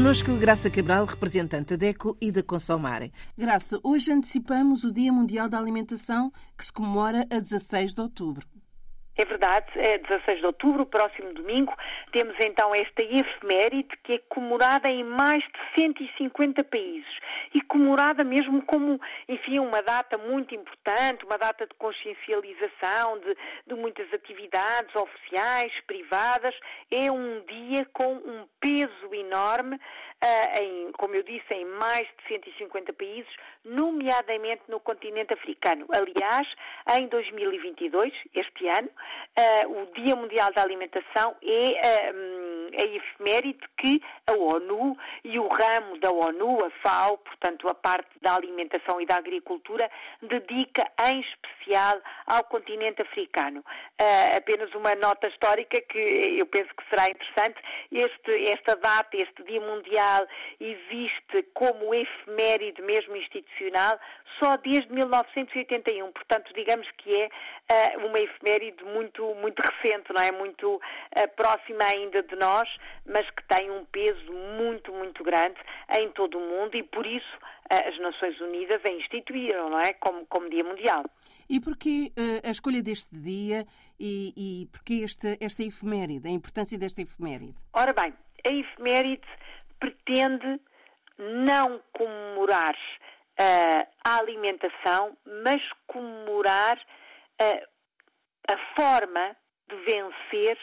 Connosco Graça Cabral, representante da DECO e da Consomare. Graça, hoje antecipamos o Dia Mundial da Alimentação, que se comemora a 16 de outubro. É verdade, é 16 de outubro, próximo domingo, temos então esta efeméride que é comemorada em mais de 150 países e comemorada mesmo como, enfim, uma data muito importante, uma data de consciencialização de, de muitas atividades oficiais, privadas. É um dia com um peso enorme uh, em, como eu disse, em mais de 150 países, nomeadamente no continente africano. Aliás, em 2022, este ano, uh, o Dia Mundial da Alimentação é uh, a efeméride que a ONU e o ramo da ONU, a FAO, portanto a parte da alimentação e da agricultura, dedica em especial ao continente africano. Uh, apenas uma nota histórica que eu penso que será interessante. Este, esta data, este Dia Mundial, existe como efeméride mesmo institucional só desde 1981. Portanto, digamos que é uh, uma efeméride muito, muito recente, não é? Muito uh, próxima ainda de nós, mas que tem um peso muito, muito grande em todo o mundo e por isso uh, as Nações Unidas a instituíram, não é? Como, como Dia Mundial. E porquê a escolha deste dia e, e porquê esta, esta efeméride, a importância desta efeméride? Ora bem, a efeméride pretende não comemorar uh, a alimentação, mas comemorar uh, a forma de vencer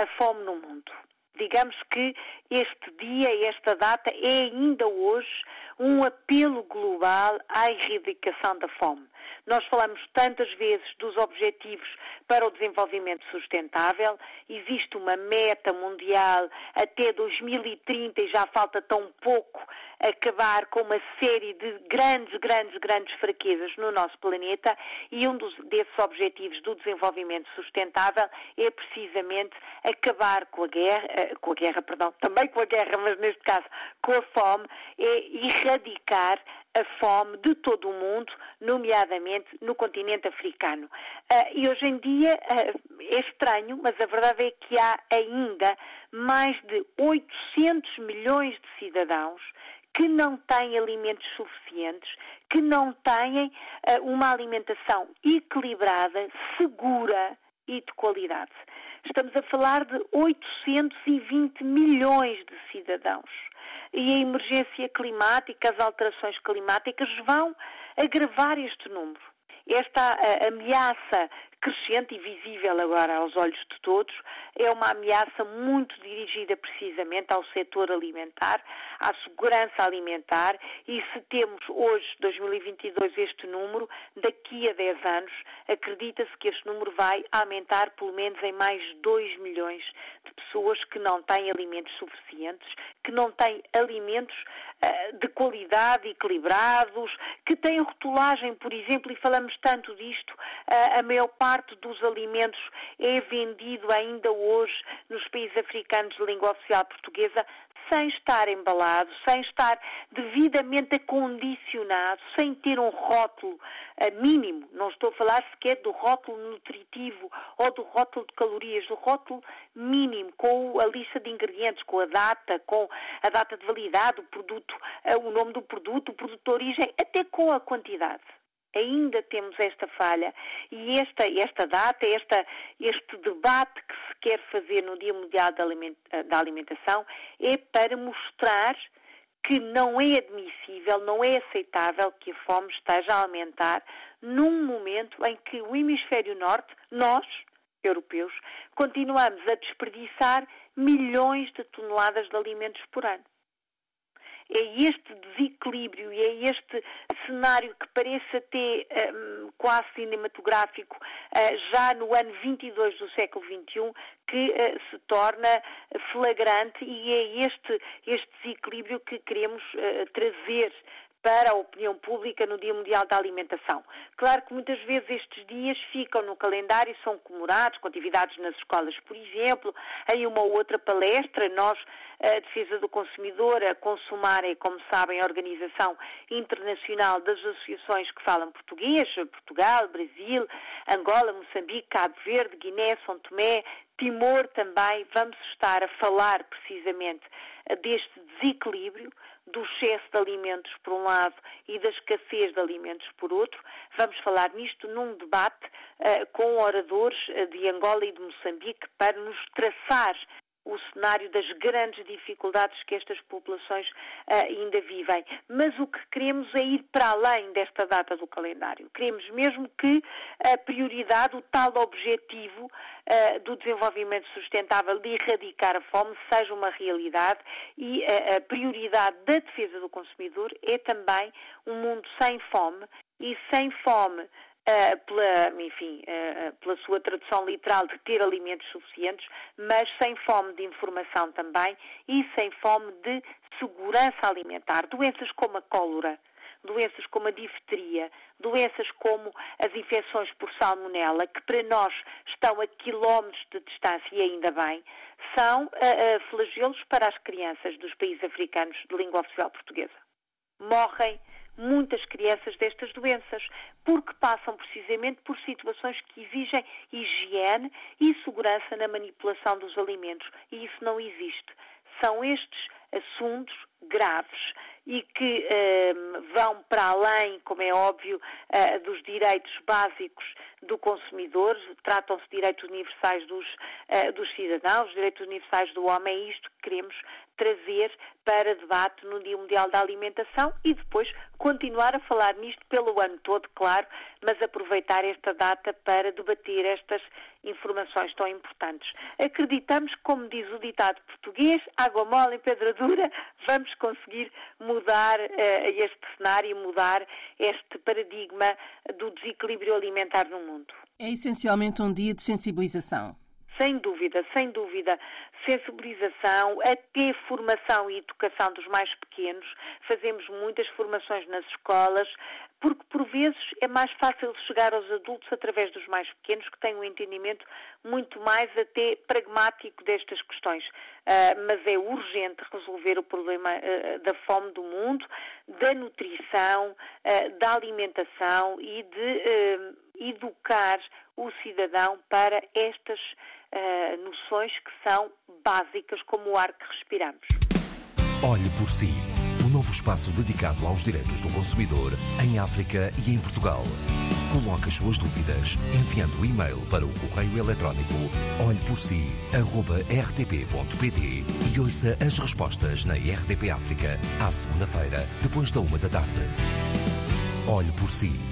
a fome no mundo. Digamos que este dia, esta data, é ainda hoje um apelo global à erradicação da fome. Nós falamos tantas vezes dos objetivos para o desenvolvimento sustentável, existe uma meta mundial até 2030 e já falta tão pouco acabar com uma série de grandes, grandes, grandes fraquezas no nosso planeta. E um dos, desses objetivos do desenvolvimento sustentável é precisamente acabar com a guerra, eh, com a guerra, perdão, também com a guerra, mas neste caso com a fome, é erradicar a fome de todo o mundo, nomeadamente no continente africano. Uh, e hoje em dia uh, é estranho, mas a verdade é que há ainda mais de 800 milhões de cidadãos que não têm alimentos suficientes, que não têm uh, uma alimentação equilibrada, segura e de qualidade. Estamos a falar de 820 milhões de cidadãos. E a emergência climática, as alterações climáticas vão agravar este número. Esta ameaça crescente e visível agora aos olhos de todos, é uma ameaça muito dirigida precisamente ao setor alimentar, à segurança alimentar e se temos hoje, 2022, este número, daqui a 10 anos, acredita-se que este número vai aumentar pelo menos em mais 2 milhões de pessoas que não têm alimentos suficientes, que não têm alimentos uh, de qualidade, equilibrados, que têm rotulagem, por exemplo, e falamos tanto disto, uh, a maior parte parte dos alimentos é vendido ainda hoje nos países africanos de língua oficial portuguesa sem estar embalado, sem estar devidamente acondicionado, sem ter um rótulo uh, mínimo. Não estou a falar sequer do rótulo nutritivo ou do rótulo de calorias, do rótulo mínimo, com a lista de ingredientes, com a data, com a data de validade, o produto, uh, o nome do produto, o produto de origem, até com a quantidade ainda temos esta falha e esta, esta data, esta, este debate que se quer fazer no Dia Mundial da Alimentação é para mostrar que não é admissível, não é aceitável que a fome esteja a aumentar num momento em que o hemisfério norte, nós, europeus, continuamos a desperdiçar milhões de toneladas de alimentos por ano é este desequilíbrio e é este cenário que parece até um, quase cinematográfico uh, já no ano 22 do século XXI que uh, se torna flagrante e é este, este desequilíbrio que queremos uh, trazer para a opinião pública no Dia Mundial da Alimentação. Claro que muitas vezes estes dias ficam no calendário e são comemorados com atividades nas escolas, por exemplo, em uma ou outra palestra, nós, a Defesa do Consumidor, a Consumar é, como sabem, a Organização Internacional das Associações que falam português, Portugal, Brasil, Angola, Moçambique, Cabo Verde, Guiné, São Tomé, Timor também vamos estar a falar precisamente deste desequilíbrio, do excesso de alimentos por um lado e da escassez de alimentos por outro. Vamos falar nisto num debate uh, com oradores de Angola e de Moçambique para nos traçar o cenário das grandes dificuldades que estas populações uh, ainda vivem. Mas o que queremos é ir para além desta data do calendário. Queremos mesmo que a prioridade, o tal objetivo uh, do desenvolvimento sustentável de erradicar a fome seja uma realidade e a prioridade da defesa do consumidor é também um mundo sem fome e sem fome Uh, pela, enfim, uh, pela sua tradução literal de ter alimentos suficientes, mas sem fome de informação também e sem fome de segurança alimentar. Doenças como a cólera, doenças como a difteria, doenças como as infecções por salmonela, que para nós estão a quilómetros de distância e ainda bem, são uh, flagelos para as crianças dos países africanos de língua oficial portuguesa. Morrem muitas crianças destas doenças, porque passam precisamente por situações que exigem higiene e segurança na manipulação dos alimentos. E isso não existe. São estes assuntos graves e que eh, vão para além, como é óbvio, eh, dos direitos básicos do consumidor, tratam-se de direitos universais dos, eh, dos cidadãos, direitos universais do homem, é isto que queremos trazer para debate no Dia Mundial da Alimentação e depois continuar a falar nisto pelo ano todo, claro, mas aproveitar esta data para debater estas informações tão importantes. Acreditamos, como diz o ditado português, água mole em pedra dura, vamos conseguir mudar uh, este cenário, mudar este paradigma do desequilíbrio alimentar no mundo. É essencialmente um dia de sensibilização. Sem dúvida, sem dúvida. Sensibilização, até formação e educação dos mais pequenos. Fazemos muitas formações nas escolas, porque por vezes é mais fácil chegar aos adultos através dos mais pequenos, que têm um entendimento muito mais até pragmático destas questões. Uh, mas é urgente resolver o problema uh, da fome do mundo, da nutrição, uh, da alimentação e de educar o cidadão para estas noções que são básicas como o ar que respiramos. Olhe por si novo espaço dedicado aos direitos do consumidor em África e em Portugal. Coloque as suas dúvidas enviando o e-mail para o correio eletrónico olheporsi.rtp.pt e ouça as respostas na RDP África à segunda-feira, depois da uma da tarde. Olhe por si.